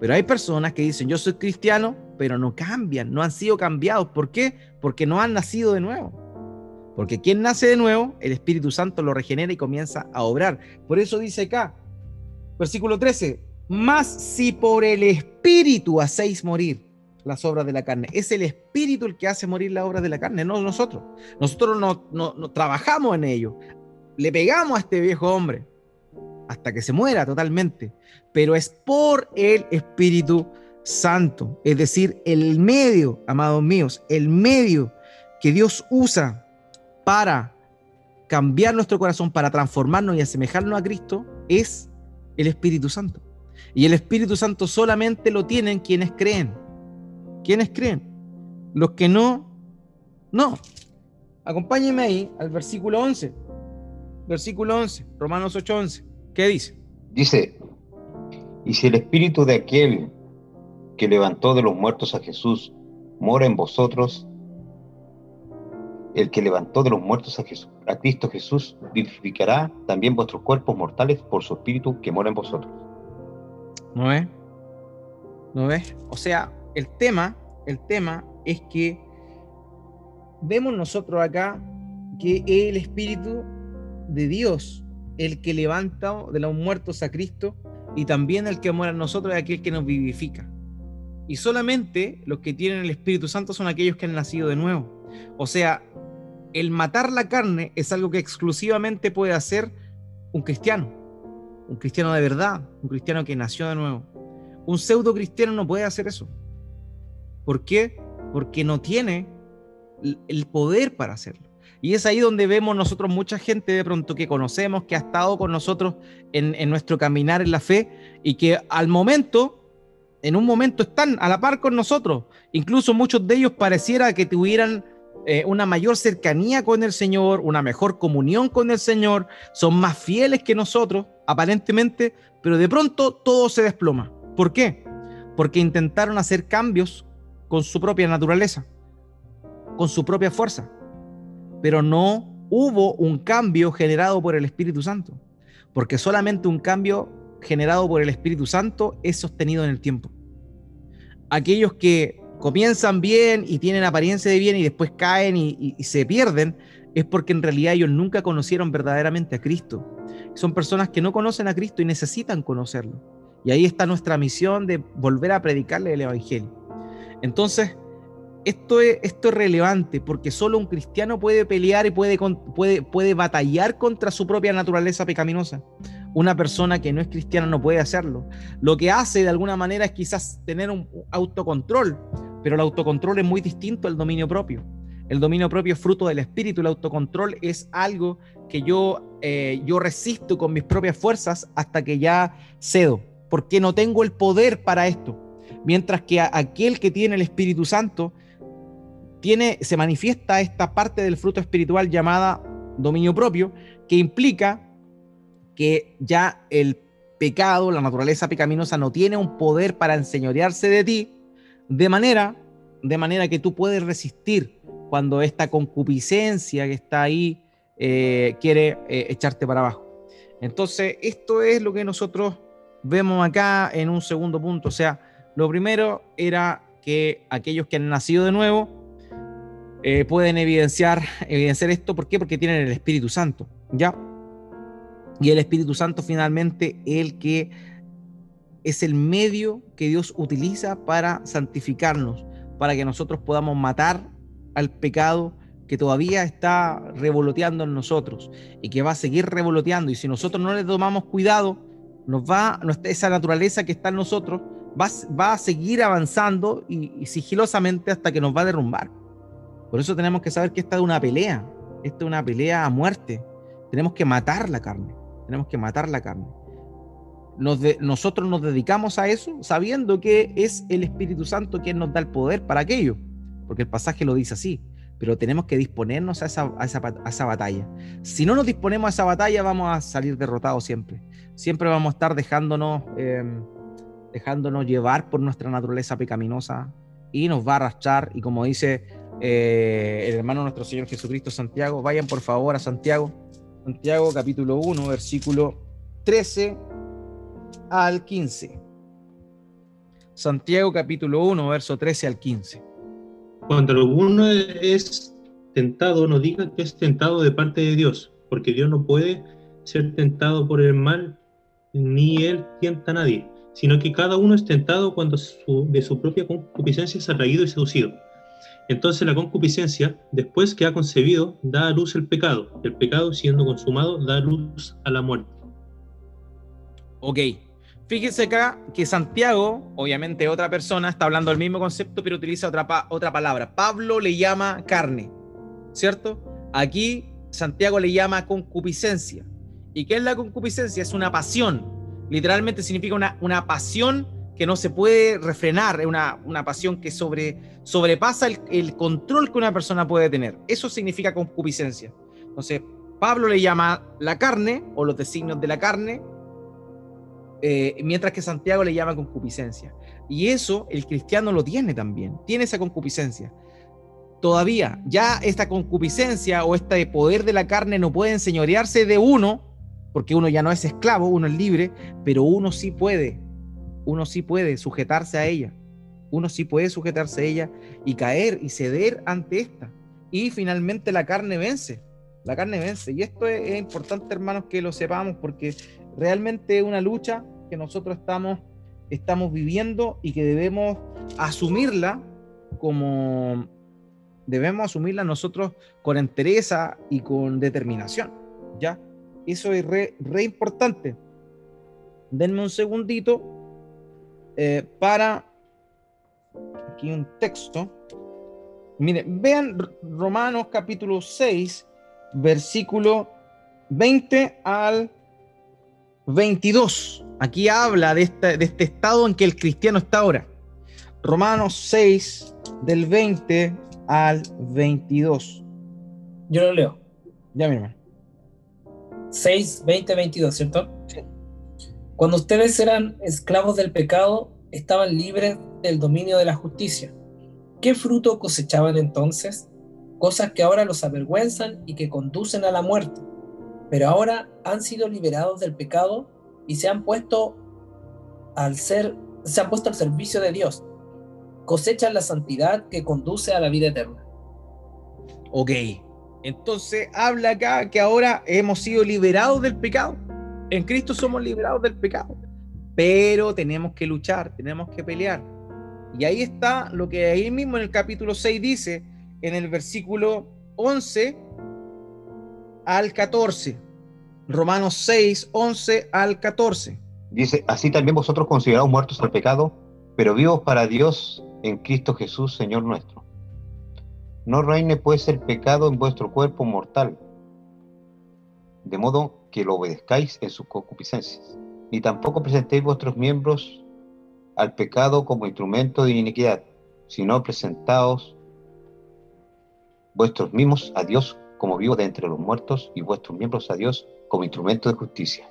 A: Pero hay personas que dicen, yo soy cristiano, pero no cambian, no han sido cambiados. ¿Por qué? Porque no han nacido de nuevo. Porque quien nace de nuevo, el Espíritu Santo lo regenera y comienza a obrar. Por eso dice acá, versículo 13, más si por el Espíritu hacéis morir las obras de la carne. Es el Espíritu el que hace morir las obras de la carne, no nosotros. Nosotros no, trabajamos en ello. Le pegamos a este viejo hombre hasta que se muera totalmente. Pero es por el Espíritu Santo. Es decir, el medio, amados míos, el medio que Dios usa para cambiar nuestro corazón, para transformarnos y asemejarnos a Cristo, es el Espíritu Santo. Y el Espíritu Santo solamente lo tienen quienes creen. ¿Quiénes creen? Los que no, no. Acompáñenme ahí al versículo 11. Versículo 11, Romanos 8:11. ¿Qué dice?
B: Dice, y si el espíritu de aquel que levantó de los muertos a Jesús mora en vosotros, el que levantó de los muertos a, Jesús, Cristo Jesús vivificará también vuestros cuerpos mortales por su espíritu que mora en vosotros.
A: ¿No es? ¿No es? O sea, el tema, el tema es que vemos nosotros acá que el Espíritu de Dios, el que levanta de los muertos a Cristo, y también el que muere en nosotros es aquel que nos vivifica. Y solamente los que tienen el Espíritu Santo son aquellos que han nacido de nuevo. O sea, el matar la carne es algo que exclusivamente puede hacer un cristiano, un cristiano de verdad, un cristiano que nació de nuevo. Un pseudo cristiano no puede hacer eso. ¿Por qué? Porque no tiene el poder para hacerlo. Y es ahí donde vemos nosotros mucha gente de pronto que conocemos, que ha estado con nosotros en, nuestro caminar en la fe y que al momento, en un momento están a la par con nosotros. Incluso muchos de ellos pareciera que tuvieran eh, una mayor cercanía con el Señor, una mejor comunión con el Señor, son más fieles que nosotros, aparentemente, pero de pronto todo se desploma. ¿Por qué? Porque intentaron hacer cambios con su propia naturaleza, con su propia fuerza, pero no hubo un cambio generado por el Espíritu Santo. porque solamente un cambio generado por el Espíritu Santo es sostenido en el tiempo. Aquellos que comienzan bien y tienen apariencia de bien y después caen y, se pierden, es porque en realidad ellos nunca conocieron verdaderamente a Cristo. Son personas que no conocen a Cristo y necesitan conocerlo. Y ahí está nuestra misión de volver a predicarle el Evangelio. Entonces, esto es, esto es relevante porque solo un cristiano puede pelear y puede, puede, puede batallar contra su propia naturaleza pecaminosa. Una persona que no es cristiana no puede hacerlo. Lo que hace de alguna manera es quizás tener un autocontrol, pero el autocontrol es muy distinto al dominio propio. El dominio propio es fruto del espíritu, el autocontrol es algo que yo, eh, yo resisto con mis propias fuerzas hasta que ya cedo, porque no tengo el poder para esto. Mientras que aquel que tiene el Espíritu Santo tiene, se manifiesta esta parte del fruto espiritual llamada dominio propio, que implica que ya el pecado, la naturaleza pecaminosa no tiene un poder para enseñorearse de ti, de manera, de manera que tú puedes resistir cuando esta concupiscencia que está ahí eh, quiere eh, echarte para abajo. Entonces, esto es lo que nosotros vemos acá en un segundo punto. O sea, lo primero era que aquellos que han nacido de nuevo eh, pueden evidenciar, evidenciar esto. ¿Por qué? Porque tienen el Espíritu Santo. ¿Ya? Y el Espíritu Santo finalmente el que es el medio que Dios utiliza para santificarnos, para que nosotros podamos matar al pecado que todavía está revoloteando en nosotros y que va a seguir revoloteando. Y si nosotros no le tomamos cuidado, nos va, esa naturaleza que está en nosotros va, va a seguir avanzando y, sigilosamente hasta que nos va a derrumbar. Por eso tenemos que saber que esta es una pelea, esta es una pelea a muerte. Tenemos que matar la carne, tenemos que matar la carne. Nosotros nos dedicamos a eso sabiendo que es el Espíritu Santo quien nos da el poder para aquello, porque el pasaje lo dice así pero tenemos que disponernos a esa, a esa, batalla. Si no nos disponemos a esa batalla, vamos a salir derrotados siempre. Siempre vamos a estar dejándonos, em, dejándonos llevar por nuestra naturaleza pecaminosa y nos va a arrastrar. Y como dice eh, el hermano nuestro Señor Jesucristo Santiago, vayan por favor a Santiago, Santiago capítulo 1, versículo 13 al 15. Santiago capítulo 1, verso 13 al 15.
D: Cuando alguno es tentado, no diga que es tentado de parte de Dios, porque Dios no puede ser tentado por el mal, ni Él tienta a nadie, sino que cada uno es tentado cuando de su propia concupiscencia es atraído y seducido. Entonces la concupiscencia, después que ha concebido, da a luz el pecado. El pecado, siendo consumado, da luz a la muerte.
A: Ok, Fíjense acá que Santiago, obviamente otra persona, está hablando del mismo concepto, pero utiliza otra, otra palabra. Pablo le llama carne, ¿cierto? Aquí Santiago le llama concupiscencia. ¿Y qué es la concupiscencia? Es una pasión. Literalmente significa una, una pasión que no se puede refrenar, es una, una pasión que sobre, sobrepasa el, el control que una persona puede tener. Eso significa concupiscencia. Entonces, Pablo le llama la carne o los designios de la carne eh, mientras que Santiago le llama concupiscencia. Y eso el cristiano lo tiene también, tiene esa concupiscencia. Todavía, ya esta concupiscencia o este poder de la carne no puede enseñorearse de uno, porque uno ya no es esclavo, uno es libre, pero uno sí puede, uno sí puede sujetarse a ella, uno sí puede sujetarse a ella y caer y ceder ante esta. Y finalmente la carne vence, la carne vence. Y esto es, es importante, hermanos, que lo sepamos, porque realmente una lucha que nosotros estamos, estamos viviendo y que debemos asumirla como debemos asumirla nosotros con entereza y con determinación. ¿Ya? Eso es re, importante. Denme un segundito eh, para aquí un texto. Miren, vean Romanos capítulo 6, versículo 20 al 22. Aquí habla de este, de este estado en que el cristiano está ahora. Romanos 6, del 20 al 22.
C: Yo lo leo.
A: Ya, mi hermano.
C: 6, 20, 22, ¿cierto? Sí. Cuando ustedes eran esclavos del pecado, estaban libres del dominio de la justicia. ¿Qué fruto cosechaban entonces? Cosas que ahora los avergüenzan y que conducen a la muerte. Pero ahora han sido liberados del pecado y se han puesto al ser se han puesto al servicio de Dios. Cosechan la santidad que conduce a la vida eterna.
A: Ok, entonces habla acá que ahora hemos sido liberados del pecado. En Cristo somos liberados del pecado. Pero tenemos que luchar, tenemos que pelear. Y ahí está lo que ahí mismo en el capítulo 6 dice, en el versículo 11 al 14. Romanos 6, 11 al 14.
B: Dice, así también vosotros considerados muertos al pecado, pero vivos para Dios en Cristo Jesús, Señor nuestro. No reine pues el pecado en vuestro cuerpo mortal, de modo que lo obedezcáis en sus concupiscencias, ni tampoco presentéis vuestros miembros al pecado como instrumento de iniquidad, sino presentaos vuestros mismos a Dios como vivos de entre los muertos y vuestros miembros a Dios como instrumento de justicia.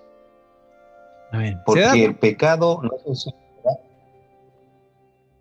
B: Porque el pecado no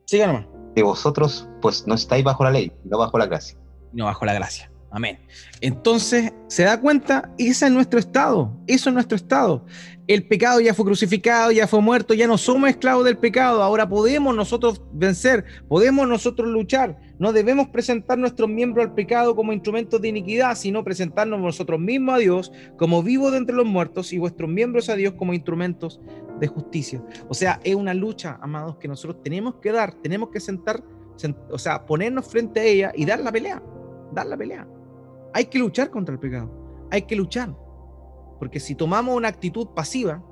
A: Siga
B: De vosotros, pues no estáis bajo la ley, no bajo la gracia.
A: No bajo la gracia. Amén. Entonces, se da cuenta, ese es nuestro estado, eso es nuestro estado. El pecado ya fue crucificado, ya fue muerto, ya no somos esclavos del pecado, ahora podemos nosotros vencer, podemos nosotros luchar. No debemos presentar nuestros miembros al pecado como instrumentos de iniquidad, sino presentarnos nosotros mismos a Dios como vivos de entre los muertos y vuestros miembros a Dios como instrumentos de justicia. O sea, es una lucha, amados, que nosotros tenemos que dar, tenemos que sentar, o sea, ponernos frente a ella y dar la pelea, dar la pelea. Hay que luchar contra el pecado. Hay que luchar. Porque si tomamos una actitud pasiva,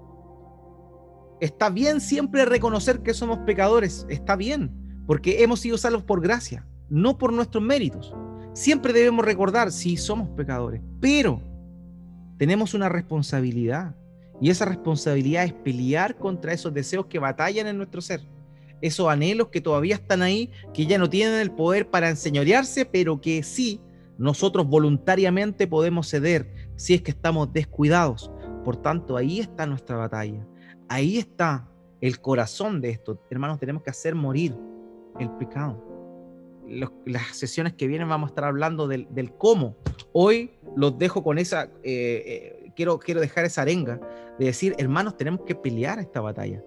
A: está bien siempre reconocer que somos pecadores. Está bien. Porque hemos sido salvos por gracia, no por nuestros méritos. Siempre debemos recordar si somos pecadores. Pero tenemos una responsabilidad. Y esa responsabilidad es pelear contra esos deseos que batallan en nuestro ser. Esos anhelos que todavía están ahí, que ya no tienen el poder para enseñorearse, pero que sí nosotros voluntariamente podemos ceder si es que estamos descuidados. Por tanto, ahí está nuestra batalla. Ahí está el corazón de esto. Hermanos, tenemos que hacer morir el pecado. las sesiones que vienen vamos a estar hablando del, cómo. Hoy los dejo con esa, eh, eh, quiero, quiero dejar esa arenga de decir, hermanos, tenemos que pelear esta batalla.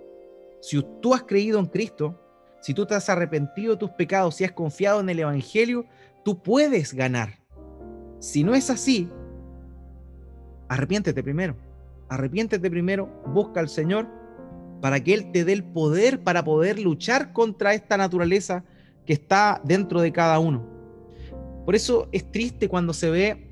A: Si tú has creído en Cristo, si tú te has arrepentido de tus pecados, si has confiado en el Evangelio, tú puedes ganar. Si no es así, arrepiéntete primero. Arrepiéntete primero, busca al Señor para que Él te dé el poder para poder luchar contra esta naturaleza que está dentro de cada uno. Por eso es triste cuando se ve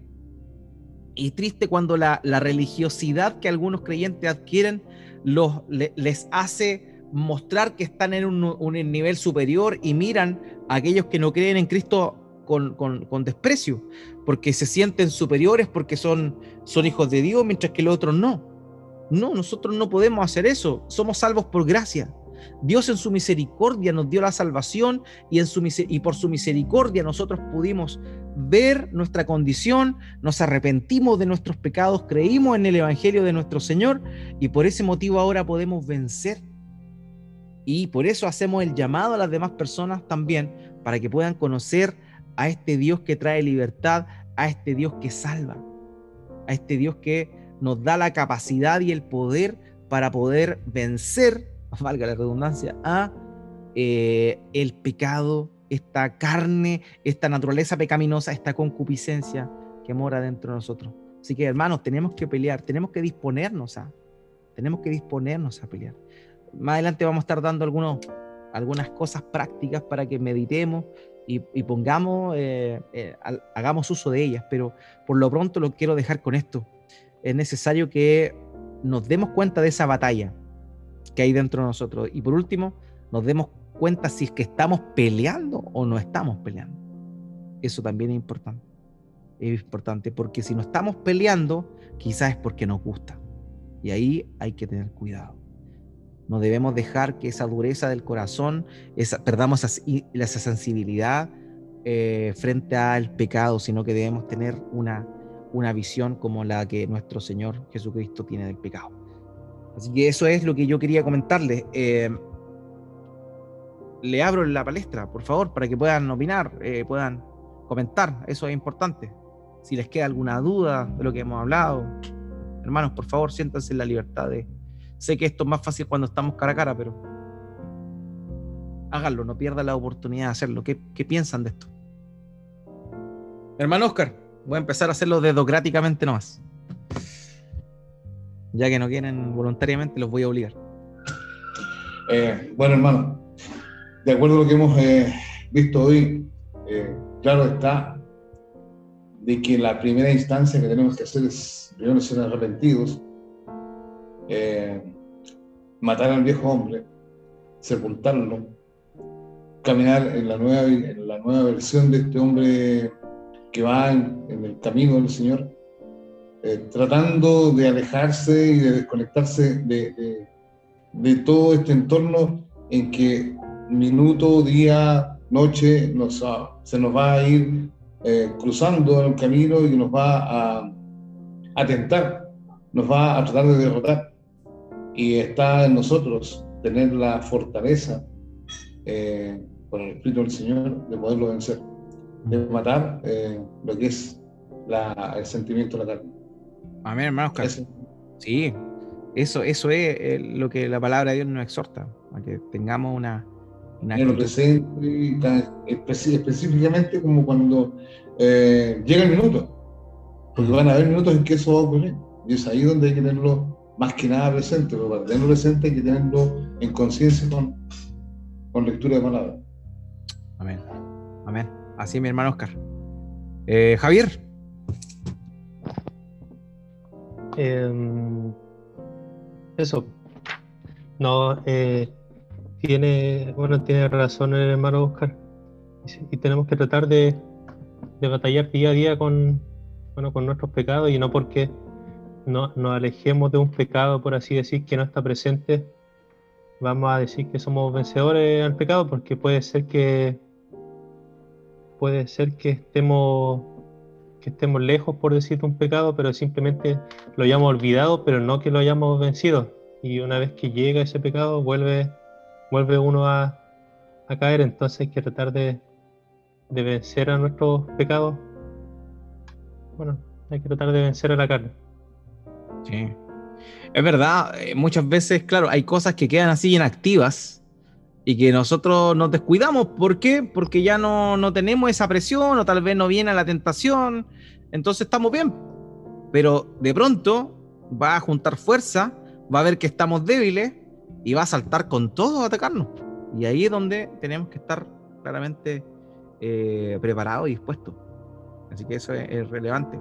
A: y triste cuando la, religiosidad que algunos creyentes adquieren los, les hace mostrar que están en un, nivel superior y miran a aquellos que no creen en Cristo con, desprecio, porque se sienten superiores, porque son, son hijos de Dios, mientras que los otros no. No, nosotros no podemos hacer eso. Somos salvos por gracia. Dios en su misericordia nos dio la salvación y, en su, y por su misericordia nosotros pudimos ver nuestra condición, nos arrepentimos de nuestros pecados, creímos en el Evangelio de nuestro Señor y por ese motivo ahora podemos vencer. Y por eso hacemos el llamado a las demás personas también para que puedan conocer a este Dios que trae libertad, a este Dios que salva, a este Dios que nos da la capacidad y el poder para poder vencer, valga la redundancia, a eh, el pecado, esta carne, esta naturaleza pecaminosa, esta concupiscencia que mora dentro de nosotros. Así que hermanos, tenemos que pelear, tenemos que disponernos a, tenemos que disponernos a pelear. Más adelante vamos a estar dando algunas cosas prácticas para que meditemos y, pongamos, eh, eh, hagamos uso de ellas, pero por lo pronto lo quiero dejar con esto. Es necesario que nos demos cuenta de esa batalla que hay dentro de nosotros y por último nos demos cuenta si es que estamos peleando o no estamos peleando. Eso también es importante. Es importante porque si no estamos peleando, quizás es porque nos gusta. Y ahí hay que tener cuidado. No debemos dejar que esa dureza del corazón, esa, perdamos esa, sensibilidad eh, frente al pecado, sino que debemos tener una, una visión como la que nuestro Señor Jesucristo tiene del pecado. Así que eso es lo que yo quería comentarles. Eh, le abro la palestra, por favor, para que puedan opinar, eh, puedan comentar. Eso es importante. Si les queda alguna duda de lo que hemos hablado, hermanos, por favor, siéntanse en la libertad de... Sé que esto es más fácil cuando estamos cara a cara, pero háganlo, no pierdan la oportunidad de hacerlo. ¿Qué, piensan de esto? Hermano Oscar, voy a empezar a hacerlo dedocráticamente nomás. Ya que no quieren voluntariamente, los voy a obligar.
E: Eh, bueno, hermano, de acuerdo a lo que hemos eh, visto hoy, eh, claro está de que la primera instancia que tenemos que hacer es primero ser arrepentidos, matar al viejo hombre, sepultarlo, caminar en la nueva, en la nueva versión de este hombre que va en, el camino del Señor, tratando de alejarse y de desconectarse de, de todo este entorno en que minuto, día, noche nos, se nos va a ir eh, cruzando el camino y nos va a, a tentar, nos va a tratar de derrotar. Y está en nosotros tener la fortaleza eh, por el Espíritu del Señor de poderlo vencer, de matar eh, lo que es la, el sentimiento de la carne.
A: Amén, hermano Sí, eso, eso es eh, lo que la palabra de Dios nos exhorta, a que tengamos una...
E: una presente, específicamente como cuando eh, llega el minuto, porque van a haber minutos en que eso va a ocurrir, y es ahí donde hay que tenerlo más que nada presente, pero para tenerlo presente hay que tenerlo en conciencia con, con lectura de palabra.
A: Amén, amén. Así mi hermano Oscar. Eh, Javier.
D: Eh, eso. No, eh, tiene, bueno, tiene razón el hermano Oscar. Y, tenemos que tratar de, de, batallar día a día con, bueno, con nuestros pecados y no porque no, nos alejemos de un pecado, por así decir, que no está presente, vamos a decir que somos vencedores al pecado, porque puede ser que puede ser que estemos que estemos lejos, por decir, un pecado, pero simplemente lo hayamos olvidado, pero no que lo hayamos vencido. Y una vez que llega ese pecado, vuelve, vuelve uno a, caer. Entonces hay que tratar de, vencer a nuestros pecados. Bueno, hay que tratar de vencer a la carne.
A: Sí. Es verdad, eh, muchas veces, claro, hay cosas que quedan así inactivas y que nosotros nos descuidamos. ¿Por qué? Porque ya no, no tenemos esa presión o tal vez no viene la tentación. Entonces estamos bien. Pero de pronto va a juntar fuerza, va a ver que estamos débiles y va a saltar con todo a atacarnos. Y ahí es donde tenemos que estar claramente eh, preparados y dispuestos. Así que eso es, relevante.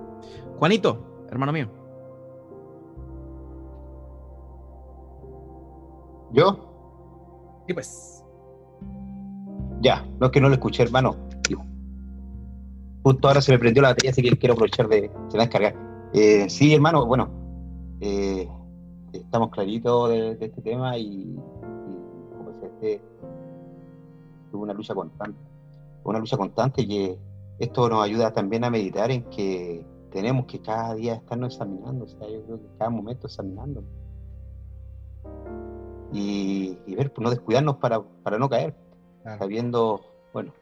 A: Juanito, hermano mío.
B: ¿Yo?
A: Sí, pues.
B: Ya, no es que no lo escuché, hermano. Justo ahora se me prendió la batería, así que quiero aprovechar de, de descargar. Eh, sí, hermano, bueno, eh, estamos claritos de, este tema y, como decía, este, tuvo una lucha constante. Una lucha constante que esto nos ayuda también a meditar en que tenemos que cada día estarnos examinando, o sea, yo creo que cada momento examinando. Y, y ver, pues no descuidarnos para, para no caer. Sabiendo, bueno,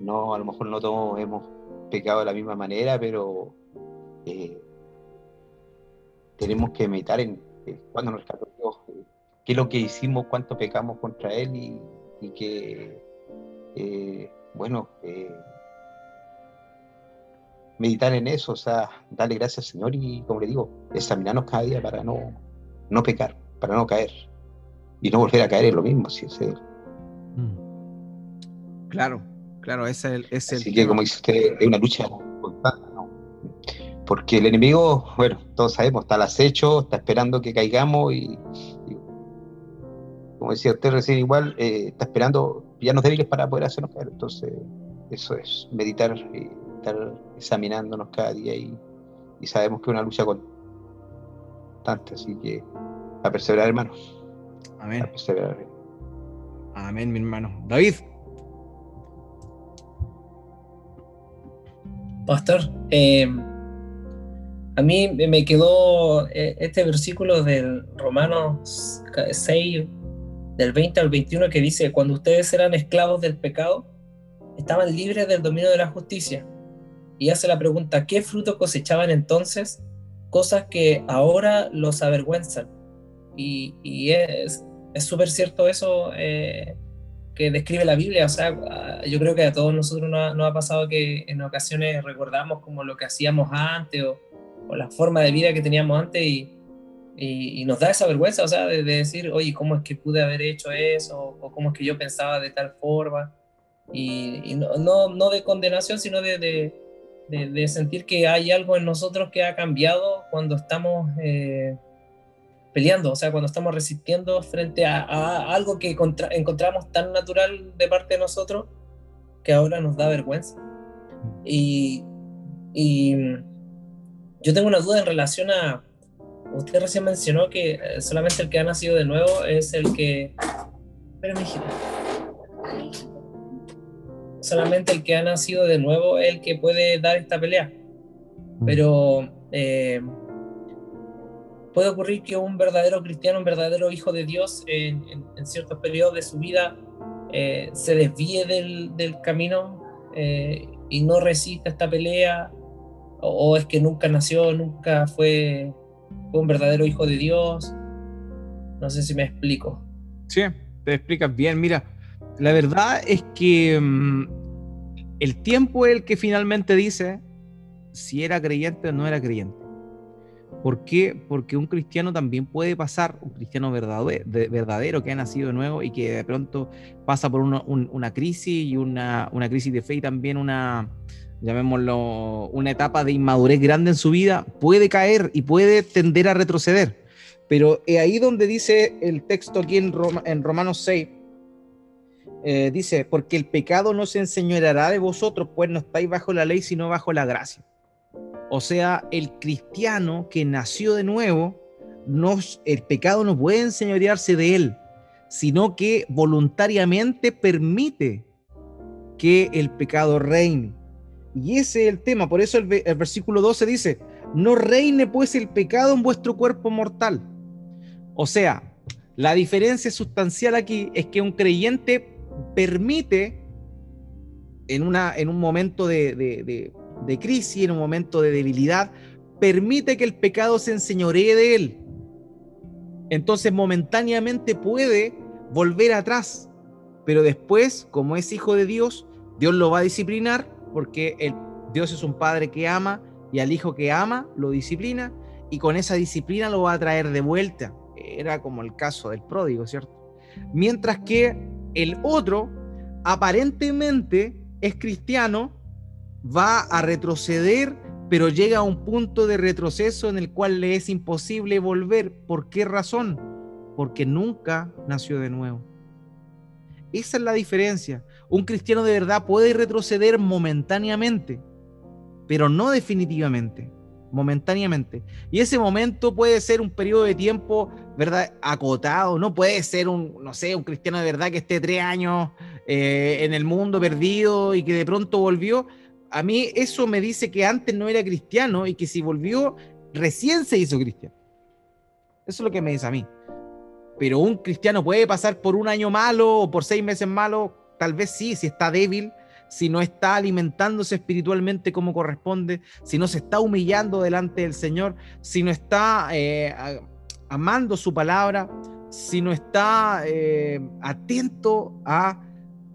B: no, a lo mejor no todos hemos pecado de la misma manera, pero eh, tenemos que meditar en eh, cuándo nos rescató Dios, eh, qué es lo que hicimos, cuánto pecamos contra Él y, y que, bueno, meditar en eso, o sea, darle gracias al Señor y, como le digo, examinarnos cada día para no, no pecar, para no caer y no volver a caer en lo mismo, si es Él.
A: Claro, claro, ese es el. Es
B: Así que, como dice usted, es una lucha constante, ¿no? Porque el enemigo, bueno, todos sabemos, está al acecho, está esperando que caigamos y, como decía usted recién, igual, eh, está esperando pillarnos débiles para poder hacernos caer. Entonces, eso es meditar, y estar examinándonos cada día y, sabemos que es una lucha constante. Así que, a perseverar, hermanos.
A: Amén. Amén, mi hermano. David.
C: Pastor, eh, a mí me quedó eh, este versículo del Romanos 6, del 20 al 21, que dice, cuando ustedes eran esclavos del pecado, estaban libres del dominio de la justicia. Y hace la pregunta, ¿qué fruto cosechaban entonces? cosas que ahora los avergüenzan. Y, y es súper cierto eso eh, que describe la Biblia. O sea, yo creo que a todos nosotros nos ha, pasado que en ocasiones recordamos como lo que hacíamos antes o, o la forma de vida que teníamos antes y, y, nos da esa vergüenza, o sea, de, decir, oye, ¿cómo es que pude haber hecho eso? O cómo es que yo pensaba de tal forma. Y, no, no, no, de condenación, sino de, de, de, sentir que hay algo en nosotros que ha cambiado cuando estamos eh, peleando, o sea, cuando estamos resistiendo frente a, algo que encontramos tan natural de parte de nosotros que ahora nos da vergüenza. Y, y yo tengo una duda en relación a, usted recién mencionó que eh, solamente el que ha nacido de nuevo es el que... Pero Solamente el que ha nacido de nuevo es el que puede dar esta pelea. Mm. Pero eh, puede ocurrir que un verdadero cristiano, un verdadero hijo de Dios, en, ciertos periodos de su vida eh, se desvíe del, camino y no resista esta pelea, o, es que nunca nació, nunca fue un verdadero hijo de Dios. No sé si me explico.
A: Sí, te explicas bien. Mira, la verdad es que mm, el tiempo es el que finalmente dice si era creyente o no era creyente. ¿Por qué? Porque un cristiano también puede pasar, un cristiano verdadero, que ha nacido de nuevo y que de pronto pasa por una, crisis y una, crisis de fe y también una, llamémoslo, una etapa de inmadurez grande en su vida, puede caer y puede tender a retroceder. Pero es ahí donde dice el texto aquí en, en Romanos 6, eh, dice, porque el pecado no se enseñoreará de vosotros, pues no estáis bajo la ley, sino bajo la gracia. O sea, el cristiano que nació de nuevo, el pecado no puede enseñorearse de él, sino que voluntariamente permite que el pecado reine. Y ese es el tema, por eso el, versículo 12 dice, no reine pues el pecado en vuestro cuerpo mortal. O sea, la diferencia sustancial aquí es que un creyente permite en, una, en un momento de, crisis, en un momento de debilidad, permite que el pecado se enseñoree de él. Entonces momentáneamente puede volver atrás, pero después, como es hijo de Dios, Dios lo va a disciplinar porque el, Dios es un padre que ama y al hijo que ama lo disciplina y con esa disciplina lo va a traer de vuelta. Era como el caso del pródigo, ¿cierto? Mientras que el otro aparentemente es cristiano, va a retroceder, pero llega a un punto de retroceso en el cual le es imposible volver. ¿Por qué razón? Porque nunca nació de nuevo. Esa es la diferencia. Un cristiano de verdad puede retroceder momentáneamente, pero no definitivamente, momentáneamente. Y ese momento puede ser un periodo de tiempo, ¿verdad? Acotado, no puede ser un, no sé, un cristiano de verdad que esté tres años eh, en el mundo perdido y que de pronto volvió. A mí eso me dice que antes no era cristiano y que si volvió, recién se hizo cristiano. Eso es lo que me dice a mí. Pero un cristiano puede pasar por un año malo o por seis meses malo Tal vez sí, si está débil, si no está alimentándose espiritualmente como corresponde, si no se está humillando delante del Señor, si no está eh, amando su palabra, si no está eh, atento a,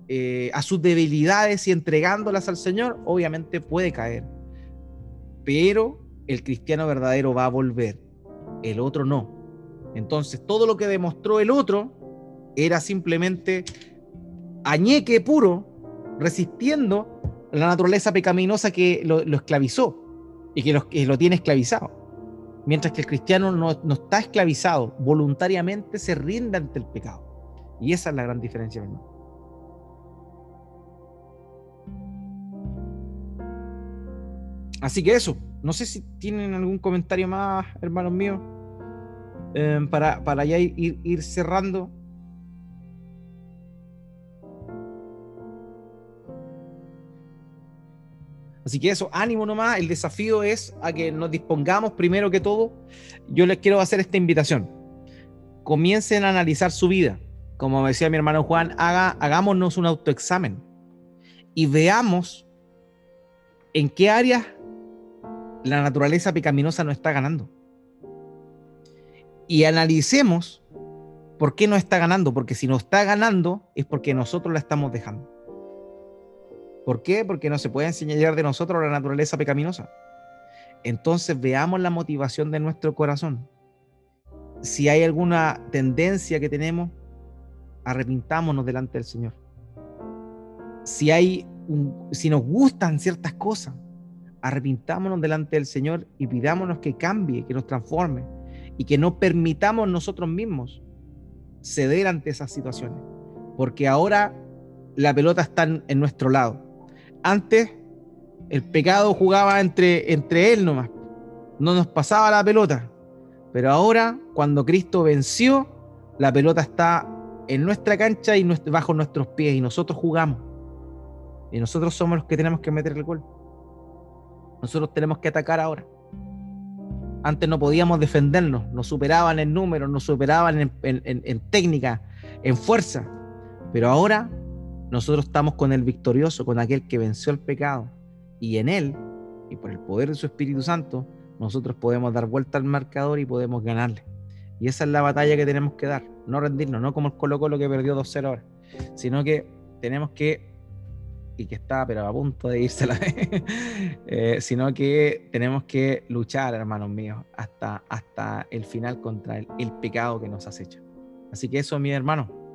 A: eh, a sus debilidades y entregándolas al Señor, obviamente puede caer. Pero el cristiano verdadero va a volver, el otro no. Entonces, todo lo que demostró el otro era simplemente añeque puro, resistiendo la naturaleza pecaminosa que lo, esclavizó y que lo, lo, tiene esclavizado. Mientras que el cristiano no, está esclavizado, voluntariamente se rinde ante el pecado. Y esa es la gran diferencia, hermano. Así que eso, no sé si tienen algún comentario más, hermanos míos, eh, para, para ya ir, ir cerrando. Así que eso, ánimo nomás, el desafío es a que nos dispongamos primero que todo. Yo les quiero hacer esta invitación. Comiencen a analizar su vida. Como decía mi hermano Juan, haga, hagámonos un autoexamen y veamos en qué áreas la naturaleza pecaminosa no está ganando. Y analicemos por qué no está ganando, porque si no está ganando es porque nosotros la estamos dejando. ¿Por qué? Porque no se puede enseñar de nosotros la naturaleza pecaminosa. Entonces veamos la motivación de nuestro corazón. Si hay alguna tendencia que tenemos, arrepintámonos delante del Señor. Si hay si nos gustan ciertas cosas, arrepintámonos delante del Señor y pidámonos que cambie, que nos transforme y que no permitamos nosotros mismos ceder ante esas situaciones. Porque ahora la pelota está en nuestro lado. Antes el pecado jugaba entre, entre él nomás. No nos pasaba la pelota. Pero ahora, cuando Cristo venció, la pelota está en nuestra cancha y bajo nuestros pies y nosotros jugamos. Y nosotros somos los que tenemos que meter el gol. Nosotros tenemos que atacar ahora. Antes no podíamos defendernos, nos superaban en números, nos superaban en, en técnica, en fuerza. Pero ahora nosotros estamos con el victorioso, con aquel que venció el pecado. Y en él, y por el poder de su Espíritu Santo, nosotros podemos dar vuelta al marcador y podemos ganarle. Y esa es la batalla que tenemos que dar. No rendirnos, no como el Colo Colo que perdió 2-0 ahora, sino que tenemos que y que está pero a punto de irse la eh, sino que tenemos que luchar, hermanos míos, hasta, hasta el final contra el, el pecado que nos acecha. Así que eso, mi hermano,